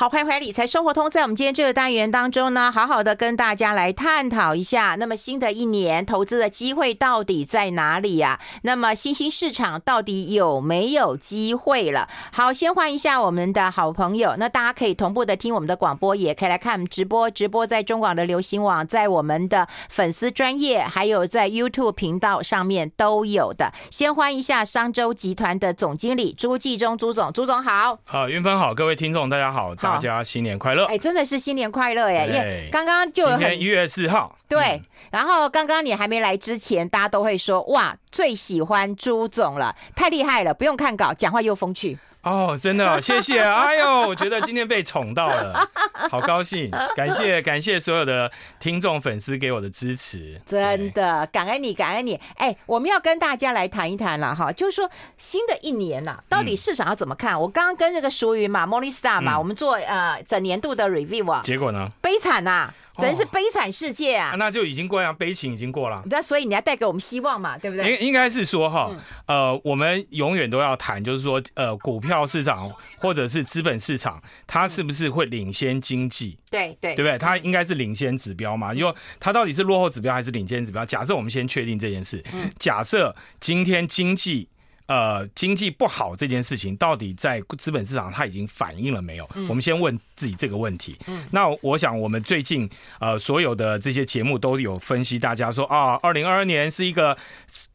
好，欢迎回来理财生活通。在我们今天这个单元当中呢，好好的跟大家来探讨一下，那么新的一年投资的机会到底在哪里呀？那么新兴市场到底有没有机会了？好，先换一下我们的好朋友，那大家可以同步的听我们的广播，也可以来看直播，直播在中广的流行网，在我们的粉丝专业，还有在 YouTube 频道上面都有的。先欢迎一下商周集团的总经理朱继忠朱总，朱总好。好，云芬好，各位听众大家好。大家新年快乐！哎，真的是新年快乐耶！因为刚刚就今天一月四号，对。然后刚刚你还没来之前，大家都会说哇，最喜欢朱总了，太厉害了，不用看稿，讲话又风趣。哦，真的，谢谢。哎呦，我觉得今天被宠到了，好高兴。感谢感谢所有的听众粉丝给我的支持，真的感恩你，感恩你。哎，我们要跟大家来谈一谈了哈，就是说新的一年呐，到底市场要怎么看？嗯、我刚刚跟那个淑云嘛，Morningstar 嘛，嗯、我们做呃整年度的 review 啊，结果呢？悲惨呐、啊。真是悲惨世界啊！哦、那就已经过了，悲情已经过了。那所以你要带给我们希望嘛，对不对？应应该是说哈，呃，我们永远都要谈，就是说，呃，股票市场或者是资本市场，它是不是会领先经济？对对，对不对？它应该是领先指标嘛？因为它到底是落后指标还是领先指标？假设我们先确定这件事，假设今天经济。呃，经济不好这件事情，到底在资本市场它已经反映了没有？嗯、我们先问自己这个问题。嗯、那我想，我们最近呃所有的这些节目都有分析，大家说啊，二零二二年是一个。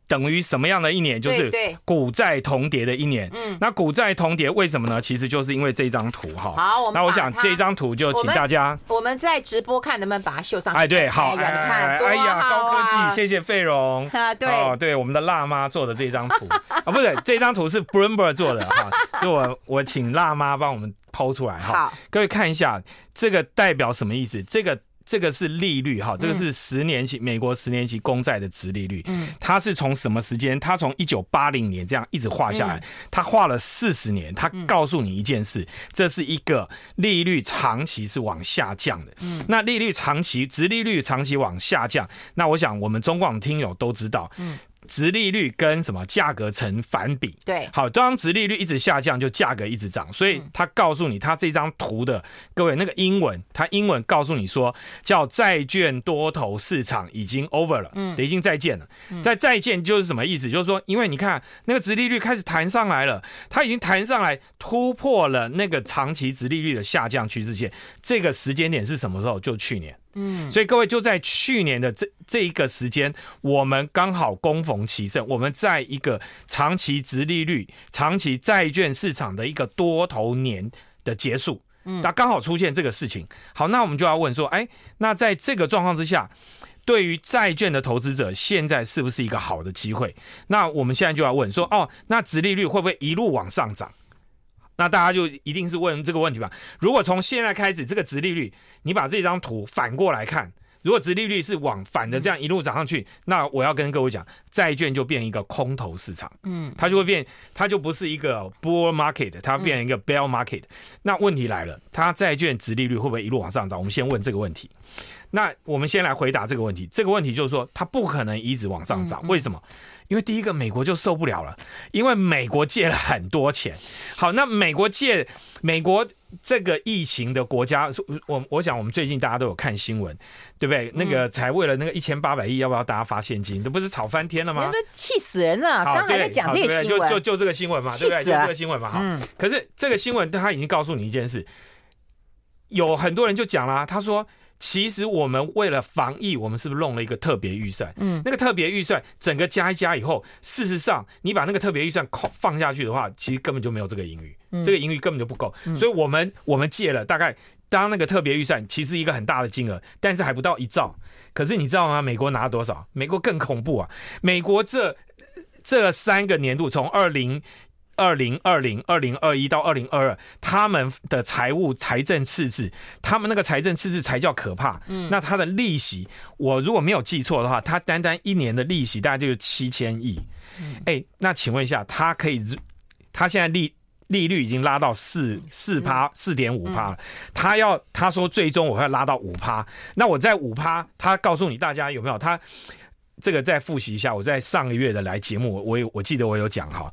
等于什么样的一年？就是股债同跌的一年。嗯，那股债同跌为什么呢？其实就是因为这张图哈。好，我们那我想这张图就请大家我，我们在直播看能不能把它秀上。哎，对，好，哎，哎，哎呀，高科技，谢谢费荣 啊，对，哦，对，我们的辣妈做的这张图 啊，不对这张图是 Bloomberg 做的哈，是我我请辣妈帮我们抛出来哈。好，各位看一下这个代表什么意思？这个。这个是利率哈，这个是十年期美国十年期公债的殖利率。嗯，它是从什么时间？它从一九八零年这样一直画下来，它画了四十年。它告诉你一件事，这是一个利率长期是往下降的。嗯，那利率长期殖利率长期往下降，那我想我们中广听友都知道。嗯。殖利率跟什么价格成反比？对，好，当殖利率一直下降，就价格一直涨。所以他告诉你，他这张图的各位那个英文，他英文告诉你说，叫债券多头市场已经 over 了，嗯，已经再见了。在再见就是什么意思？就是说，因为你看那个殖利率开始弹上来了，它已经弹上来突破了那个长期殖利率的下降趋势线。这个时间点是什么时候？就去年。嗯，所以各位就在去年的这这一个时间，我们刚好攻逢其盛，我们在一个长期直利率、长期债券市场的一个多头年的结束，嗯，那刚好出现这个事情。好，那我们就要问说，哎，那在这个状况之下，对于债券的投资者，现在是不是一个好的机会？那我们现在就要问说，哦，那殖利率会不会一路往上涨？那大家就一定是问这个问题吧？如果从现在开始，这个殖利率，你把这张图反过来看，如果殖利率是往反的这样一路涨上去，那我要跟各位讲，债券就变一个空头市场，嗯，它就会变，它就不是一个 bull market，它变成一个 bear market。那问题来了，它债券殖利率会不会一路往上涨？我们先问这个问题。那我们先来回答这个问题。这个问题就是说，它不可能一直往上涨，为什么？因为第一个，美国就受不了了，因为美国借了很多钱。好，那美国借美国这个疫情的国家，我我想我们最近大家都有看新闻，对不对？那个才为了那个一千八百亿，要不要大家发现金？这不是吵翻天了吗？气死人了！刚才在讲这个新闻，就就就这个新闻嘛，对不对？就这个新闻嘛。好，可是这个新闻他已经告诉你一件事，有很多人就讲啦，他说。其实我们为了防疫，我们是不是弄了一个特别预算？嗯，那个特别预算整个加一加以后，事实上你把那个特别预算放下去的话，其实根本就没有这个盈余，这个盈余根本就不够。所以我们我们借了大概当那个特别预算其实一个很大的金额，但是还不到一兆。可是你知道吗？美国拿了多少？美国更恐怖啊！美国这这三个年度从二零。二零二零、二零二一到二零二二，他们的财务财政赤字，他们那个财政赤字才叫可怕。嗯，那他的利息，我如果没有记错的话，他单单一年的利息大概就是七千亿。哎，那请问一下，他可以，他现在利利率已经拉到四四趴四点五趴了，他要他说最终我要拉到五趴，那我在五趴，他告诉你大家有没有？他这个再复习一下，我在上个月的来节目，我我记得我有讲哈。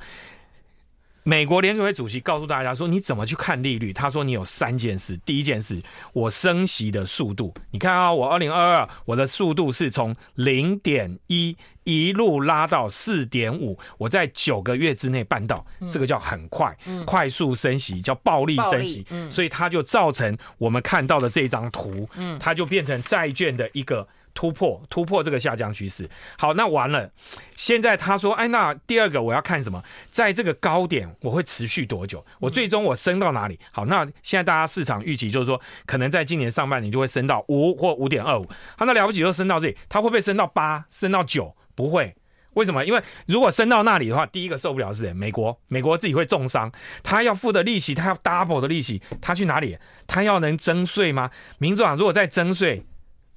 美国联储会主席告诉大家说：“你怎么去看利率？”他说：“你有三件事。第一件事，我升息的速度，你看啊，我二零二二我的速度是从零点一一路拉到四点五，我在九个月之内办到，这个叫很快，快速升息叫暴力升息，所以它就造成我们看到的这张图，它就变成债券的一个。”突破突破这个下降趋势，好，那完了。现在他说，哎，那第二个我要看什么？在这个高点我会持续多久？我最终我升到哪里？好，那现在大家市场预期就是说，可能在今年上半年就会升到五或五点二五。好，那了不起就升到这里，它会不会升到八？升到九？不会。为什么？因为如果升到那里的话，第一个受不了是？美国，美国自己会重伤，他要付的利息，他要 double 的利息，他去哪里？他要能征税吗？民主党如果再征税？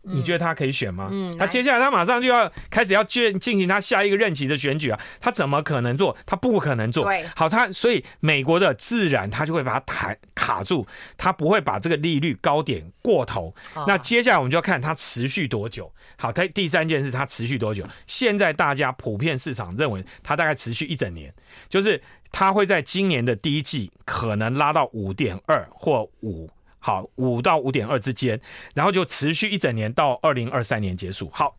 你觉得他可以选吗？嗯，他接下来他马上就要开始要进进行他下一个任期的选举啊，他怎么可能做？他不可能做。对，好，他所以美国的自然他就会把它弹卡住，他不会把这个利率高点过头。那接下来我们就要看它持续多久。好，他第三件事，它持续多久？现在大家普遍市场认为它大概持续一整年，就是它会在今年的第一季可能拉到五点二或五。好，五到五点二之间，然后就持续一整年到二零二三年结束。好，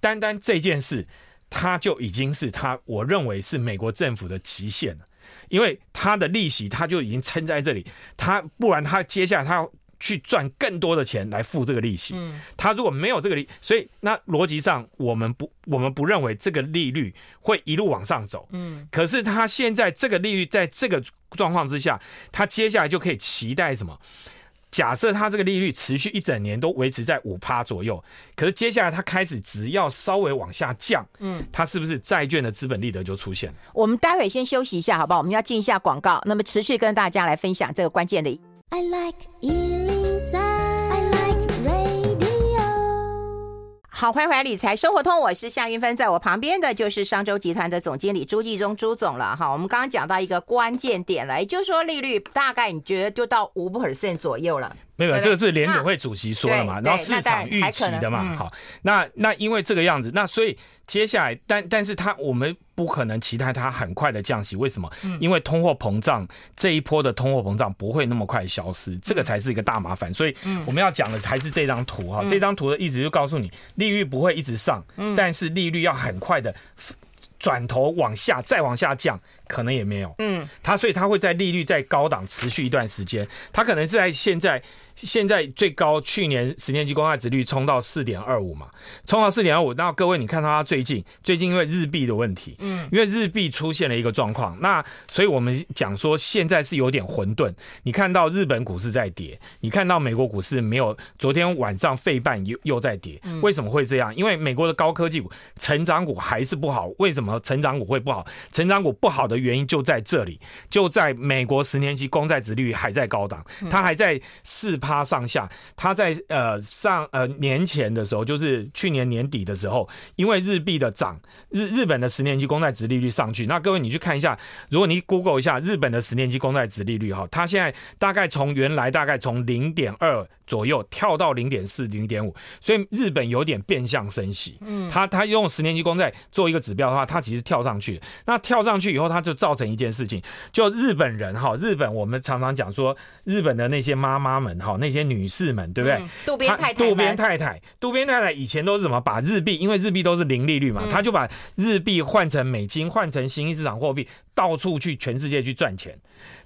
单单这件事，它就已经是它，我认为是美国政府的极限了，因为它的利息，它就已经撑在这里，它不然它接下来它要去赚更多的钱来付这个利息。嗯，它如果没有这个利，所以那逻辑上我们不，我们不认为这个利率会一路往上走。嗯，可是它现在这个利率在这个状况之下，它接下来就可以期待什么？假设它这个利率持续一整年都维持在五趴左右，可是接下来它开始只要稍微往下降，嗯，它是不是债券的资本利得就出现了？我们待会先休息一下，好不好？我们要进一下广告，那么持续跟大家来分享这个关键的。I like 好，欢迎回来理财生活通，我是夏云芬，在我旁边的就是商州集团的总经理朱继忠朱总了。哈，我们刚刚讲到一个关键点了，也就是说利率大概你觉得就到五 percent 左右了。没有，这个是联准会主席说的嘛，然后市场预期的嘛。好，那那因为这个样子，那所以接下来，但但是他我们。不可能期待它很快的降息，为什么？因为通货膨胀这一波的通货膨胀不会那么快消失，这个才是一个大麻烦。所以我们要讲的还是这张图哈，这张图的意思就告诉你，利率不会一直上，但是利率要很快的转头往下，再往下降，可能也没有。嗯，它所以它会在利率在高档持续一段时间，它可能是在现在。现在最高，去年十年期公债值率冲到四点二五嘛，冲到四点二五。那各位，你看到它最近，最近因为日币的问题，嗯，因为日币出现了一个状况，那所以我们讲说现在是有点混沌。你看到日本股市在跌，你看到美国股市没有，昨天晚上费半又又在跌，为什么会这样？因为美国的高科技股、成长股还是不好。为什么成长股会不好？成长股不好的原因就在这里，就在美国十年期公债值率还在高档，它还在四。趴上下，它在呃上呃年前的时候，就是去年年底的时候，因为日币的涨，日日本的十年期公债值利率上去。那各位你去看一下，如果你 Google 一下日本的十年期公债值利率哈，它现在大概从原来大概从零点二左右跳到零点四、零点五，所以日本有点变相升息。嗯，它它用十年期公债做一个指标的话，它其实跳上去。那跳上去以后，它就造成一件事情，就日本人哈，日本我们常常讲说，日本的那些妈妈们哈。那些女士们，对不对？渡边太太，渡边太太，渡边太太以前都是什么把日币？因为日币都是零利率嘛，他就把日币换成美金，换成新兴市场货币，到处去全世界去赚钱。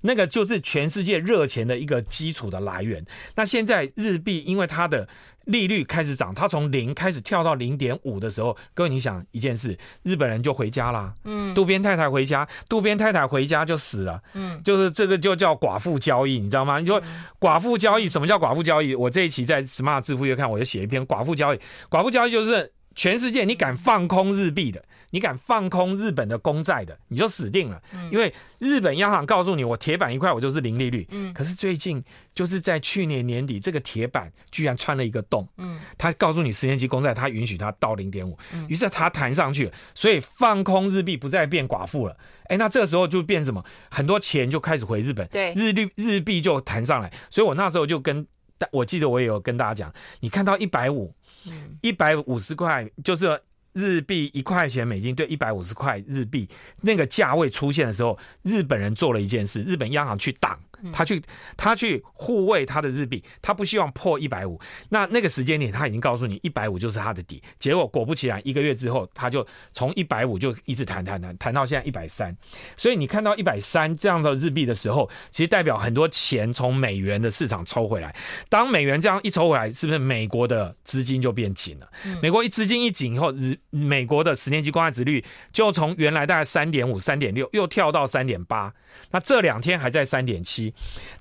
那个就是全世界热钱的一个基础的来源。那现在日币因为它的利率开始涨，它从零开始跳到零点五的时候，各位你想一件事，日本人就回家啦。嗯，渡边太太回家，渡边太太回家就死了。嗯，就是这个就叫寡妇交易，你知道吗？你说寡妇交易，什么叫寡妇交易？我这一期在 Smart 致富月刊，我就写一篇寡妇交易。寡妇交易就是全世界你敢放空日币的。你敢放空日本的公债的，你就死定了。因为日本央行告诉你，我铁板一块，我就是零利率。嗯，可是最近就是在去年年底，这个铁板居然穿了一个洞。嗯，他告诉你十年期公债，他允许它到零点五。于是它弹上去了，所以放空日币不再变寡妇了。哎，那这个时候就变什么？很多钱就开始回日本。对，日率日币就弹上来。所以我那时候就跟，我记得我也有跟大家讲，你看到一百五，一百五十块就是。日币一块钱美金兑一百五十块日币那个价位出现的时候，日本人做了一件事，日本央行去挡。他去，他去护卫他的日币，他不希望破一百五。那那个时间点，他已经告诉你一百五就是他的底。结果果不其然，一个月之后，他就从一百五就一直弹弹弹弹到现在一百三。所以你看到一百三这样的日币的时候，其实代表很多钱从美元的市场抽回来。当美元这样一抽回来，是不是美国的资金就变紧了？美国一资金一紧以后，日美国的十年期公债值率就从原来大概三点五、三点六，又跳到三点八。那这两天还在三点七。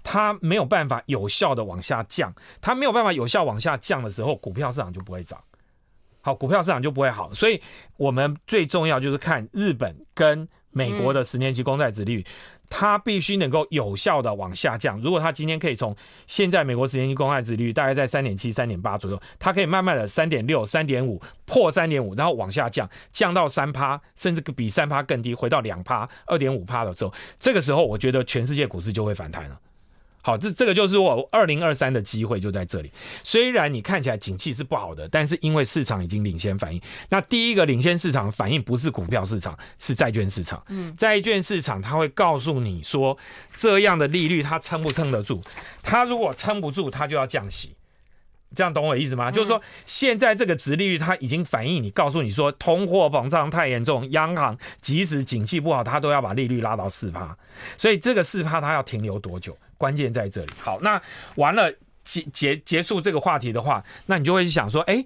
它没有办法有效的往下降，它没有办法有效往下降的时候，股票市场就不会涨。好，股票市场就不会好。所以，我们最重要就是看日本跟美国的十年期公债殖率，它必须能够有效的往下降。如果它今天可以从现在美国十年期公债殖利率大概在三点七、三点八左右，它可以慢慢的三点六、三点五破三点五，然后往下降，降到三趴，甚至比三趴更低，回到两趴、二点五趴的时候，这个时候我觉得全世界股市就会反弹了。好，这这个就是我二零二三的机会就在这里。虽然你看起来景气是不好的，但是因为市场已经领先反应。那第一个领先市场反应不是股票市场，是债券市场。嗯，债券市场它会告诉你说，这样的利率它撑不撑得住？它如果撑不住，它就要降息。这样懂我意思吗？就是说，现在这个殖利率它已经反映你，告诉你说，通货膨胀太严重，央行即使景气不好，它都要把利率拉到四趴。所以这个四趴它要停留多久？关键在这里。好，那完了结结结束这个话题的话，那你就会想说，哎，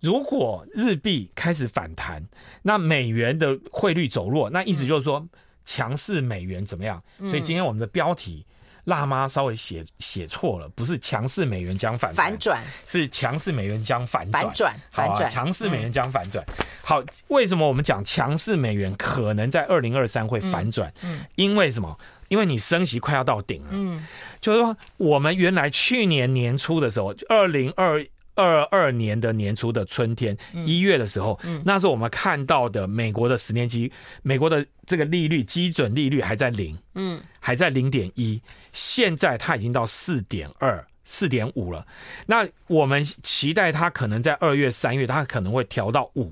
如果日币开始反弹，那美元的汇率走弱，那意思就是说强势美元怎么样？所以今天我们的标题辣妈稍微写写错了，不是强势美元将反反转，是强势美元将反转。反转，好啊，强势美元将反转。好，为什么我们讲强势美元可能在二零二三会反转？嗯，因为什么？因为你升息快要到顶了，嗯，就是说我们原来去年年初的时候，二零二二二年的年初的春天一月的时候，那时候我们看到的美国的十年期，美国的这个利率基准利率还在零，嗯，还在零点一，现在它已经到四点二、四点五了。那我们期待它可能在二月、三月，它可能会调到五。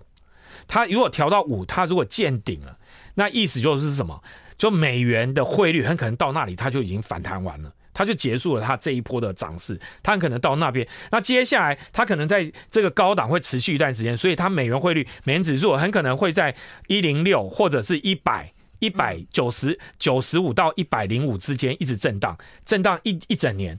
它如果调到五，它如果见顶了，那意思就是什么？就美元的汇率很可能到那里，它就已经反弹完了，它就结束了它这一波的涨势。它很可能到那边，那接下来它可能在这个高档会持续一段时间，所以它美元汇率、美元指数很可能会在一零六或者是一百、一百九十、九十五到一百零五之间一直震荡，震荡一一整年。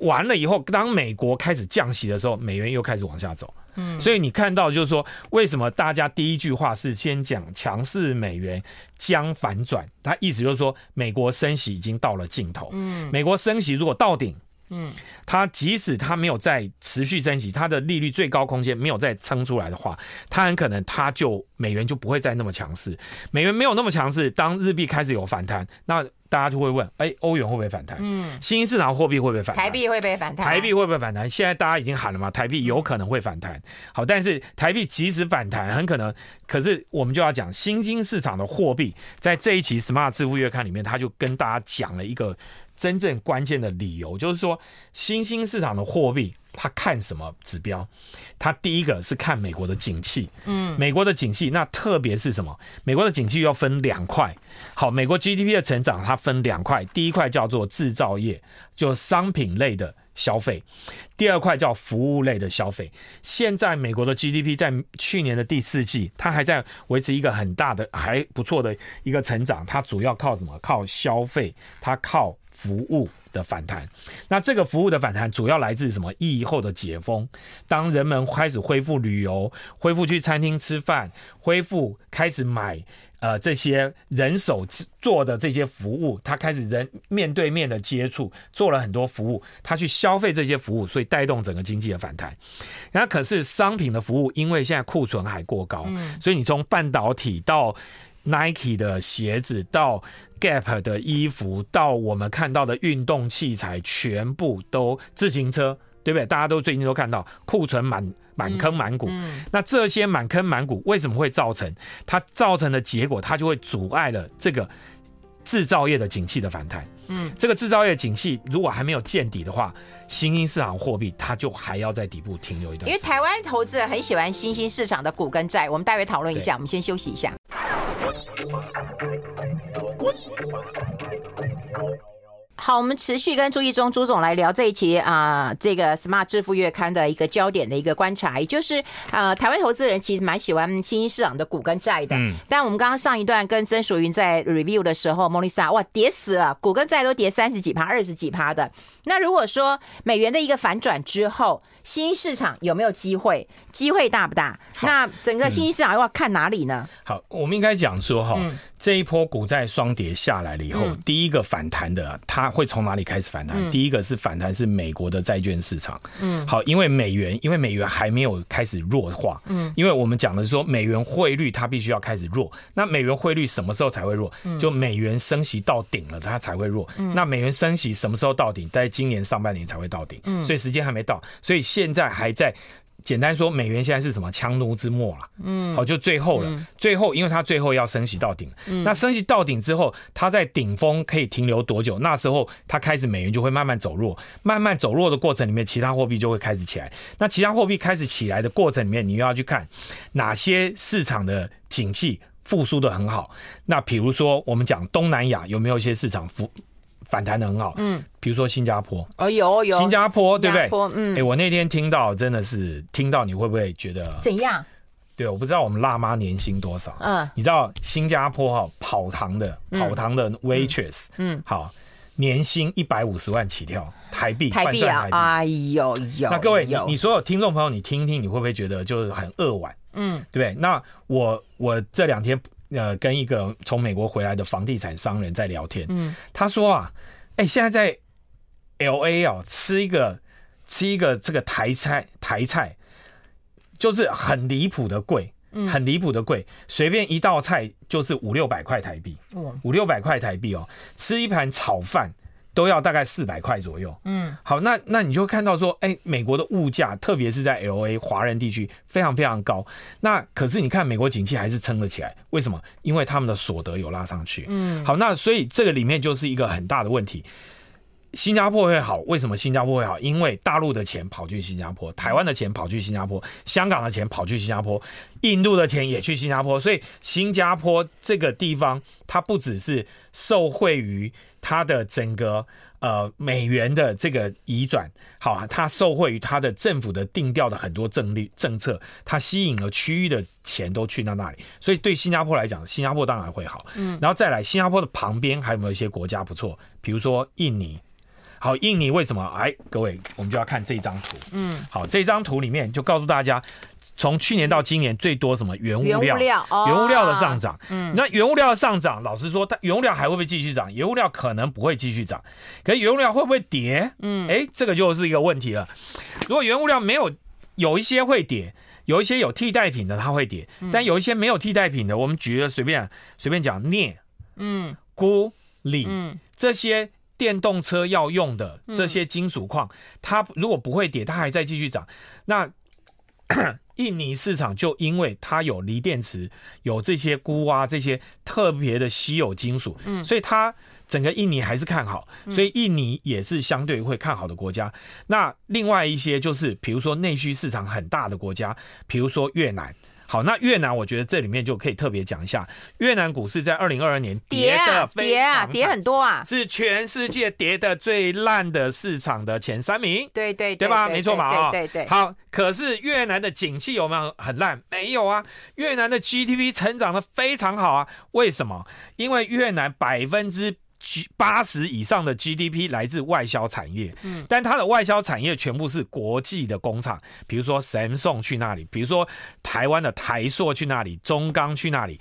完了以后，当美国开始降息的时候，美元又开始往下走。嗯，所以你看到就是说，为什么大家第一句话是先讲强势美元将反转？它意思就是说，美国升息已经到了尽头。嗯，美国升息如果到顶，嗯，它即使它没有再持续升息，它的利率最高空间没有再撑出来的话，它很可能它就美元就不会再那么强势。美元没有那么强势，当日币开始有反弹，那。大家就会问：哎，欧元会不会反弹？嗯，新兴市场货币会不会反弹？台币会不会反弹？台币会不会反弹？现在大家已经喊了嘛，台币有可能会反弹。好，但是台币即使反弹，很可能，可是我们就要讲新兴市场的货币，在这一期 Smart 支付月刊里面，他就跟大家讲了一个真正关键的理由，就是说新兴市场的货币。它看什么指标？它第一个是看美国的景气，嗯，美国的景气，那特别是什么？美国的景气要分两块。好，美国 GDP 的成长它分两块，第一块叫做制造业，就商品类的消费；第二块叫服务类的消费。现在美国的 GDP 在去年的第四季，它还在维持一个很大的、还不错的一个成长。它主要靠什么？靠消费，它靠服务。的反弹，那这个服务的反弹主要来自什么？疫后的解封，当人们开始恢复旅游，恢复去餐厅吃饭，恢复开始买呃这些人手做的这些服务，他开始人面对面的接触，做了很多服务，他去消费这些服务，所以带动整个经济的反弹。那可是商品的服务，因为现在库存还过高，所以你从半导体到 Nike 的鞋子到 Gap 的衣服到我们看到的运动器材，全部都自行车，对不对？大家都最近都看到库存满满坑满谷。那这些满坑满谷为什么会造成？它造成的结果，它就会阻碍了这个制造业的景气的反弹。嗯，这个制造业景气如果还没有见底的话，新兴市场货币它就还要在底部停留一段。因为台湾投资人很喜欢新兴市场的股跟债，我们待会讨论一下。我们先休息一下。好，我们持续跟朱义忠朱总来聊这一期啊、呃，这个 Smart 致富月刊的一个焦点的一个观察，也就是呃，台湾投资人其实蛮喜欢新兴市场的股跟债的。嗯。但我们刚刚上一段跟曾淑云在 review 的时候，莫丽莎哇，跌死了，股跟债都跌三十几趴、二十几趴的。那如果说美元的一个反转之后，新兴市场有没有机会？机会大不大？那整个新兴市场要看哪里呢？嗯、好，我们应该讲说哈，嗯、这一波股债双跌下来了以后，嗯、第一个反弹的，它会从哪里开始反弹？嗯、第一个是反弹是美国的债券市场。嗯，好，因为美元，因为美元还没有开始弱化。嗯，因为我们讲的是说美元汇率它必须要开始弱。那美元汇率什么时候才会弱？就美元升息到顶了，它才会弱。嗯、那美元升息什么时候到顶？在今年上半年才会到顶。嗯，所以时间还没到，所以现在还在。简单说，美元现在是什么强弩之末了？嗯，好，就最后了。嗯、最后，因为它最后要升息到顶。嗯，那升息到顶之后，它在顶峰可以停留多久？那时候它开始美元就会慢慢走弱，慢慢走弱的过程里面，其他货币就会开始起来。那其他货币开始起来的过程里面，你又要去看哪些市场的景气复苏的很好。那比如说，我们讲东南亚有没有一些市场复？反弹的很好，嗯，比如说新加坡，哦有有，新加坡对不对？嗯，哎，我那天听到真的是听到，你会不会觉得怎样？对，我不知道我们辣妈年薪多少，嗯，你知道新加坡哈跑堂的跑堂的 waitress，嗯，好，年薪一百五十万起跳台币，台币啊，哎呦呦，那各位你你所有听众朋友，你听听，你会不会觉得就是很扼腕？嗯，对不对？那我我这两天。呃，跟一个从美国回来的房地产商人在聊天，嗯，他说啊，哎、欸，现在在 L A 哦，吃一个吃一个这个台菜台菜，就是很离谱的贵，很离谱的贵，随便一道菜就是五六百块台币，五六百块台币哦，吃一盘炒饭。都要大概四百块左右。嗯，好，那那你就看到说，哎、欸，美国的物价，特别是在 LA 华人地区，非常非常高。那可是你看，美国景气还是撑了起来，为什么？因为他们的所得有拉上去。嗯，好，那所以这个里面就是一个很大的问题。新加坡会好，为什么新加坡会好？因为大陆的钱跑去新加坡，台湾的钱跑去新加坡，香港的钱跑去新加坡，印度的钱也去新加坡，所以新加坡这个地方，它不只是受惠于。它的整个呃美元的这个移转，好啊，它受惠于它的政府的定调的很多政律政策，它吸引了区域的钱都去到那里，所以对新加坡来讲，新加坡当然会好。嗯，然后再来，新加坡的旁边还有没有一些国家不错？比如说印尼。好，印尼为什么？哎，各位，我们就要看这张图。嗯，好，这张图里面就告诉大家。从去年到今年，最多什么原物料？原物料，哦、原物料的上涨。嗯，那原物料的上涨，老实说，它原物料还会不会继续涨？原物料可能不会继续涨，可是原物料会不会跌？嗯，哎，这个就是一个问题了。如果原物料没有，有一些会跌，有一些有替代品的它会跌，但有一些没有替代品的，我们举个随便随便讲镍，嗯，钴、锂，嗯，这些电动车要用的这些金属矿，它如果不会跌，它还在继续涨，那。印尼市场就因为它有锂电池，有这些钴啊，这些特别的稀有金属，嗯，所以它整个印尼还是看好，所以印尼也是相对会看好的国家。那另外一些就是，比如说内需市场很大的国家，比如说越南。好，那越南我觉得这里面就可以特别讲一下，越南股市在二零二二年跌的非常跌啊，跌很多啊，是全世界跌的最烂的市场的前三名，对对对吧？没错嘛啊，对对。好，可是越南的景气有没有很烂？没有啊，越南的 GDP 成长的非常好啊，为什么？因为越南百分之。八十以上的 GDP 来自外销产业，嗯，但它的外销产业全部是国际的工厂，比如说 Samsung 去那里，比如说台湾的台塑去那里，中钢去那里，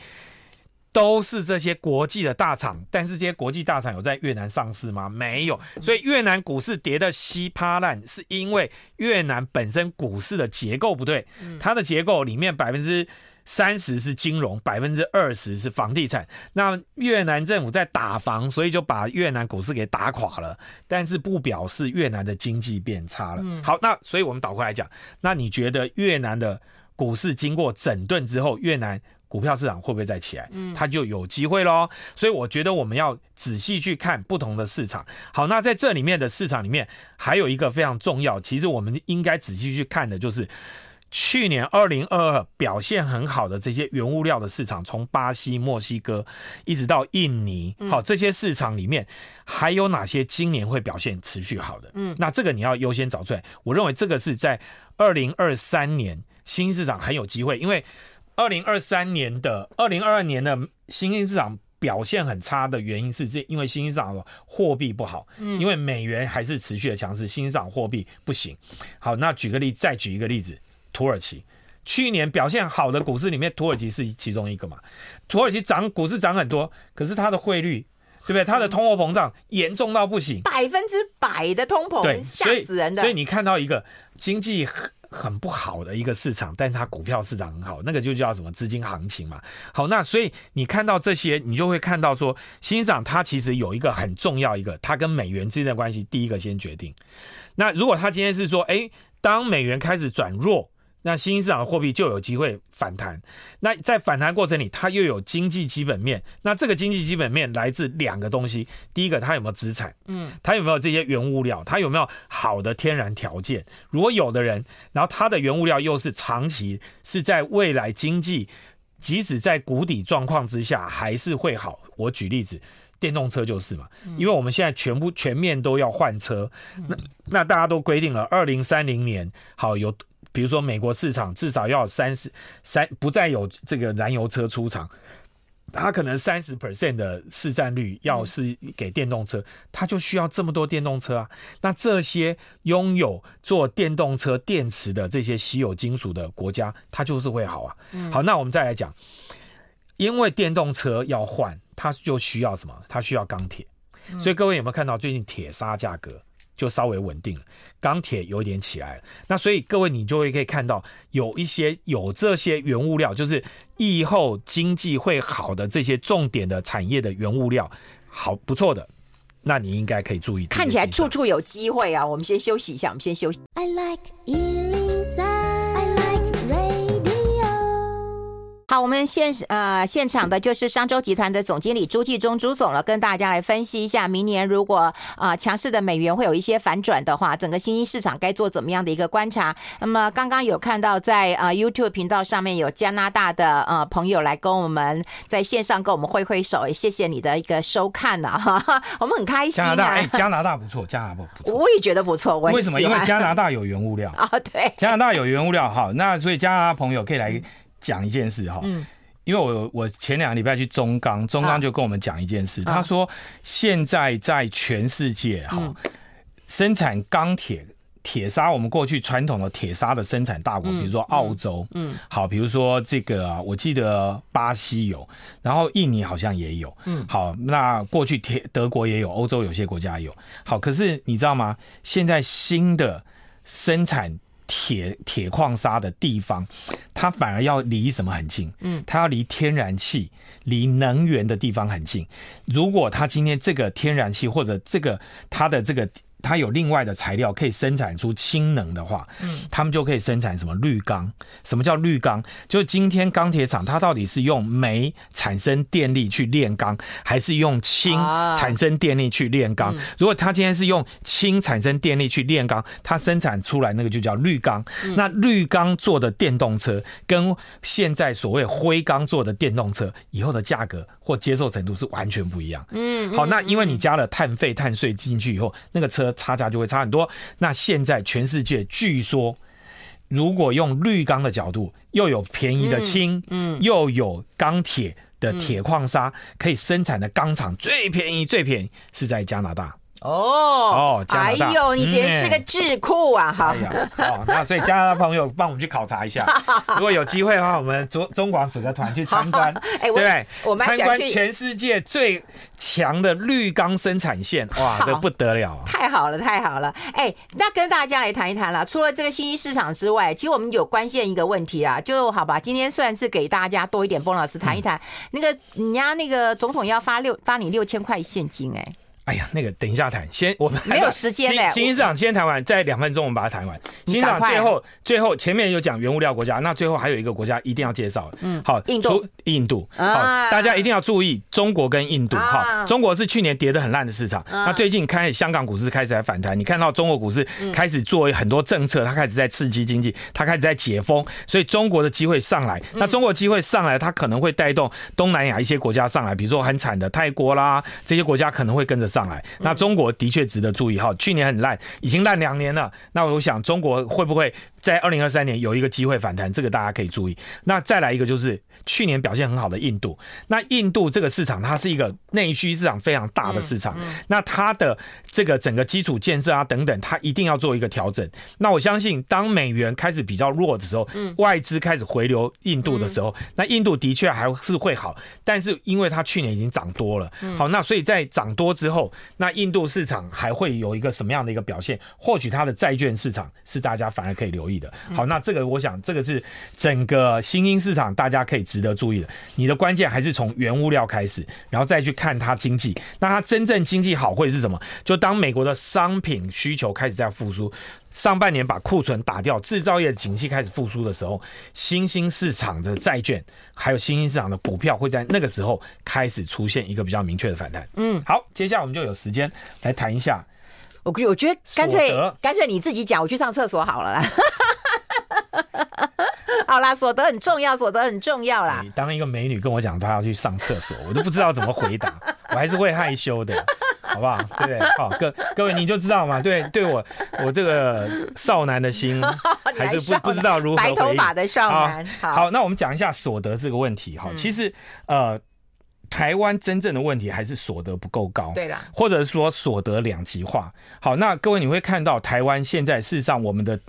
都是这些国际的大厂。但是这些国际大厂有在越南上市吗？没有，所以越南股市跌得稀巴烂，是因为越南本身股市的结构不对，它的结构里面百分之。三十是金融，百分之二十是房地产。那越南政府在打房，所以就把越南股市给打垮了。但是不表示越南的经济变差了。好，那所以我们倒过来讲，那你觉得越南的股市经过整顿之后，越南股票市场会不会再起来？嗯，它就有机会喽。所以我觉得我们要仔细去看不同的市场。好，那在这里面的市场里面，还有一个非常重要，其实我们应该仔细去看的就是去年二零二二表现很好的这些原物料的市场，从巴西、墨西哥一直到印尼，好，这些市场里面还有哪些今年会表现持续好的？嗯，那这个你要优先找出来。我认为这个是在二零二三年新兴市场很有机会，因为。二零二三年的、二零二二年的新兴市场表现很差的原因是，这因为新兴市场的货币不好，因为美元还是持续的强势，新兴市场货币不行。好，那举个例，再举一个例子，土耳其去年表现好的股市里面，土耳其是其中一个嘛？土耳其涨股市涨很多，可是它的汇率，对不对？它的通货膨胀严重到不行，百分之百的通膨，吓死人的。所以你看到一个经济很。很不好的一个市场，但是它股票市场很好，那个就叫什么资金行情嘛。好，那所以你看到这些，你就会看到说，欣赏它其实有一个很重要一个，它跟美元之间的关系，第一个先决定。那如果它今天是说，哎，当美元开始转弱。那新兴市场的货币就有机会反弹。那在反弹过程里，它又有经济基本面。那这个经济基本面来自两个东西：第一个，它有没有资产？嗯，它有没有这些原物料？它有没有好的天然条件？如果有的人，然后它的原物料又是长期是在未来经济，即使在谷底状况之下还是会好。我举例子，电动车就是嘛，因为我们现在全部全面都要换车，那那大家都规定了，二零三零年好有。比如说，美国市场至少要三十三不再有这个燃油车出厂，它可能三十 percent 的市占率要是给电动车，它就需要这么多电动车啊。那这些拥有做电动车电池的这些稀有金属的国家，它就是会好啊。好，那我们再来讲，因为电动车要换，它就需要什么？它需要钢铁。所以各位有没有看到最近铁砂价格？就稍微稳定了，钢铁有点起来了。那所以各位，你就会可以看到有一些有这些原物料，就是疫后经济会好的这些重点的产业的原物料，好不错的，那你应该可以注意。看起来处处有机会啊！我们先休息一下，我们先休息。I like 好，我们现呃现场的就是商周集团的总经理朱继忠朱总了，跟大家来分析一下，明年如果啊强势的美元会有一些反转的话，整个新兴市场该做怎么样的一个观察？那么刚刚有看到在啊 YouTube 频道上面有加拿大的呃朋友来跟我们在线上跟我们挥挥手，也谢谢你的一个收看呐哈，我们很开心啊。加拿大哎，加拿大不错，加拿大不错，我也觉得不错。为什么？因为加拿大有原物料 啊，对，加拿大有原物料，好，那所以加拿大朋友可以来。讲一件事哈，嗯，因为我我前两个礼拜去中钢，中钢就跟我们讲一件事，他说现在在全世界哈生产钢铁铁砂，我们过去传统的铁砂的生产大国，比如说澳洲，嗯，好，比如说这个啊，我记得巴西有，然后印尼好像也有，嗯，好，那过去铁德国也有，欧洲有些国家有，好，可是你知道吗？现在新的生产。铁铁矿砂的地方，它反而要离什么很近？嗯，它要离天然气、离能源的地方很近。如果它今天这个天然气或者这个它的这个。它有另外的材料可以生产出氢能的话，嗯，他们就可以生产什么绿钢？什么叫绿钢？就是今天钢铁厂它到底是用煤产生电力去炼钢，还是用氢产生电力去炼钢？如果它今天是用氢产生电力去炼钢，它生产出来那个就叫绿钢。那绿钢做的电动车跟现在所谓灰钢做的电动车以后的价格或接受程度是完全不一样。嗯，好，那因为你加了碳费、碳税进去以后，那个车。差价就会差很多。那现在全世界据说，如果用绿钢的角度，又有便宜的氢，嗯，又有钢铁的铁矿砂，可以生产的钢厂最便宜，最便宜是在加拿大。哦哦，哎呦，你简直是个智库啊！哈、嗯，好，那所以加拿大朋友帮我们去考察一下，如果有机会的话，我们中中广组个团去参观，哎，对，我们参观全世界最强的绿钢生产线，哇，这不得了，太好了，太好了！哎，那跟大家来谈一谈了。除了这个新兴市场之外，其实我们有关键一个问题啊，就好吧，今天算是给大家多一点，崩老师谈一谈、嗯、那个人家那个总统要发六发你六千块现金、欸，哎。哎呀，那个等一下谈，先我们没有时间嘞。新兴市场先谈完，再两分钟我们把它谈完。新兴市场最后最后前面有讲原物料国家，那最后还有一个国家一定要介绍。嗯，好，印度，印度，好，大家一定要注意中国跟印度。哈，中国是去年跌得很烂的市场，那最近开始香港股市开始在反弹，你看到中国股市开始做很多政策，它开始在刺激经济，它开始在解封，所以中国的机会上来。那中国机会上来，它可能会带动东南亚一些国家上来，比如说很惨的泰国啦，这些国家可能会跟着上上来。那中国的确值得注意哈，去年很烂，已经烂两年了。那我想中国会不会在二零二三年有一个机会反弹？这个大家可以注意。那再来一个就是去年表现很好的印度。那印度这个市场它是一个内需市场非常大的市场，那它的这个整个基础建设啊等等，它一定要做一个调整。那我相信当美元开始比较弱的时候，嗯外资开始回流印度的时候，那印度的确还是会好，但是因为它去年已经涨多了，好，那所以在涨多之后，那印度市场还会有一个什么样的一个表现？或许它的债券市场是大家反而可以留意的。好，那这个我想这个是整个新兴市场大家可以值得注意的。你的关键还是从原物料开始，然后再去看它经济。那它真正经济好会是什么？就当美国的商品需求开始在复苏。上半年把库存打掉，制造业景气开始复苏的时候，新兴市场的债券还有新兴市场的股票会在那个时候开始出现一个比较明确的反弹。嗯，好，接下来我们就有时间来谈一下。我我觉得干脆干脆你自己讲，我去上厕所好了啦。好啦，所得很重要，所得很重要啦。你当一个美女跟我讲她要去上厕所，我都不知道怎么回答，我还是会害羞的。好不好？对不对？好，各各位你就知道嘛。对，对我我这个少男的心还是不不知道如何。白头发的少男。好，好，那我们讲一下所得这个问题。哈，其实呃，台湾真正的问题还是所得不够高。对啦。或者说所得两极化。好，那各位你会看到台湾现在事实上我们的。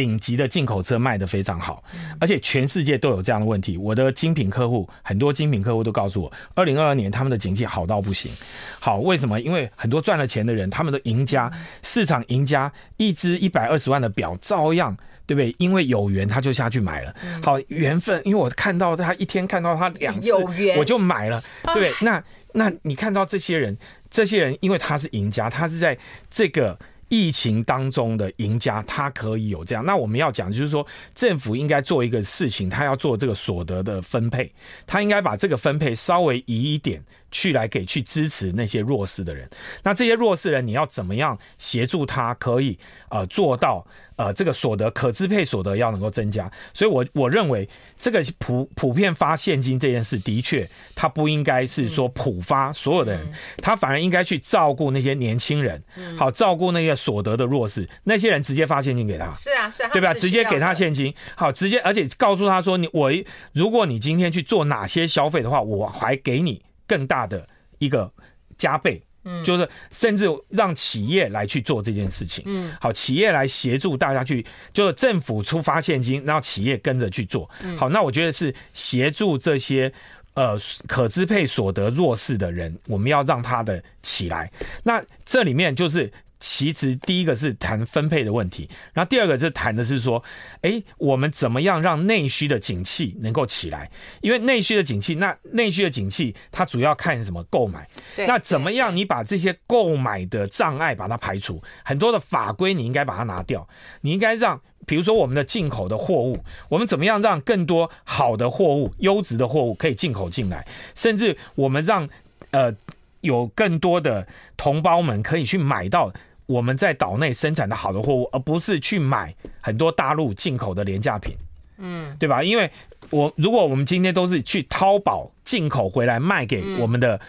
顶级的进口车卖得非常好，而且全世界都有这样的问题。我的精品客户，很多精品客户都告诉我，二零二二年他们的景气好到不行。好，为什么？因为很多赚了钱的人，他们的赢家，市场赢家，一只一百二十万的表照样，对不对？因为有缘他就下去买了。好，缘分，因为我看到他一天看到他两次，我就买了。对，那那你看到这些人，这些人因为他是赢家，他是在这个。疫情当中的赢家，他可以有这样。那我们要讲，就是说，政府应该做一个事情，他要做这个所得的分配，他应该把这个分配稍微移一点。去来给去支持那些弱势的人，那这些弱势人你要怎么样协助他可以呃做到呃这个所得可支配所得要能够增加？所以我我认为这个普普遍发现金这件事的确，他不应该是说普发所有的人，他反而应该去照顾那些年轻人，好照顾那些所得的弱势，那些人直接发现金给他，是啊是啊，对吧？直接给他现金，好直接而且告诉他说你我如果你今天去做哪些消费的话，我还给你。更大的一个加倍，嗯，就是甚至让企业来去做这件事情，嗯，好，企业来协助大家去，就是政府出发现金，让企业跟着去做，好，那我觉得是协助这些呃可支配所得弱势的人，我们要让他的起来，那这里面就是。其实第一个是谈分配的问题，然后第二个是谈的是说，哎，我们怎么样让内需的景气能够起来？因为内需的景气，那内需的景气它主要看什么？购买。那怎么样？你把这些购买的障碍把它排除，很多的法规你应该把它拿掉。你应该让，比如说我们的进口的货物，我们怎么样让更多好的货物、优质的货物可以进口进来？甚至我们让呃有更多的同胞们可以去买到。我们在岛内生产的好的货物，而不是去买很多大陆进口的廉价品，嗯，对吧？因为我如果我们今天都是去淘宝进口回来卖给我们的。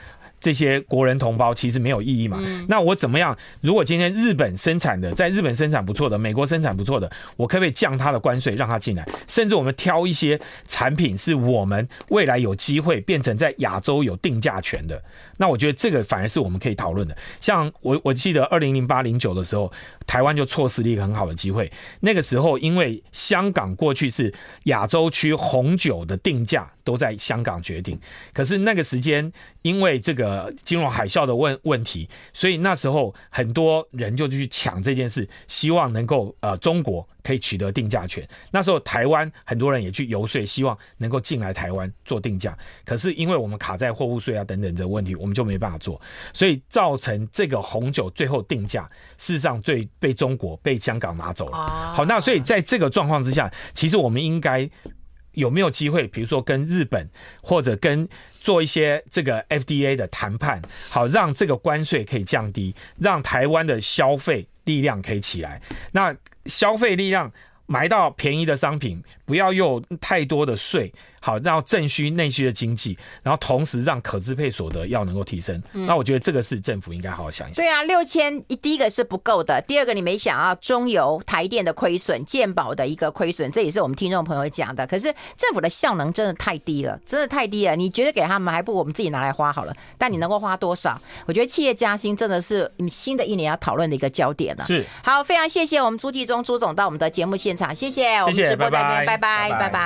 这些国人同胞其实没有意义嘛？那我怎么样？如果今天日本生产的，在日本生产不错的，美国生产不错的，我可不可以降它的关税，让它进来？甚至我们挑一些产品，是我们未来有机会变成在亚洲有定价权的。那我觉得这个反而是我们可以讨论的。像我我记得二零零八零九的时候，台湾就错失了一个很好的机会。那个时候，因为香港过去是亚洲区红酒的定价都在香港决定，可是那个时间因为这个。金融海啸的问问题，所以那时候很多人就去抢这件事，希望能够呃中国可以取得定价权。那时候台湾很多人也去游说，希望能够进来台湾做定价。可是因为我们卡在货物税啊等等这个问题，我们就没办法做，所以造成这个红酒最后定价事实上最被中国被香港拿走了。好，那所以在这个状况之下，其实我们应该有没有机会，比如说跟日本或者跟做一些这个 FDA 的谈判，好让这个关税可以降低，让台湾的消费力量可以起来。那消费力量买到便宜的商品，不要用太多的税。好，让正需内需的经济，然后同时让可支配所得要能够提升。嗯、那我觉得这个是政府应该好好想一想。对啊，六千一第一个是不够的，第二个你没想到中油、台电的亏损、健保的一个亏损，这也是我们听众朋友讲的。可是政府的效能真的太低了，真的太低了。你觉得给他们还不如我们自己拿来花好了。但你能够花多少？我觉得企业加薪真的是新的一年要讨论的一个焦点了。是，好，非常谢谢我们朱继忠朱总到我们的节目现场，谢谢，我们直播这边，拜拜，拜拜。拜拜。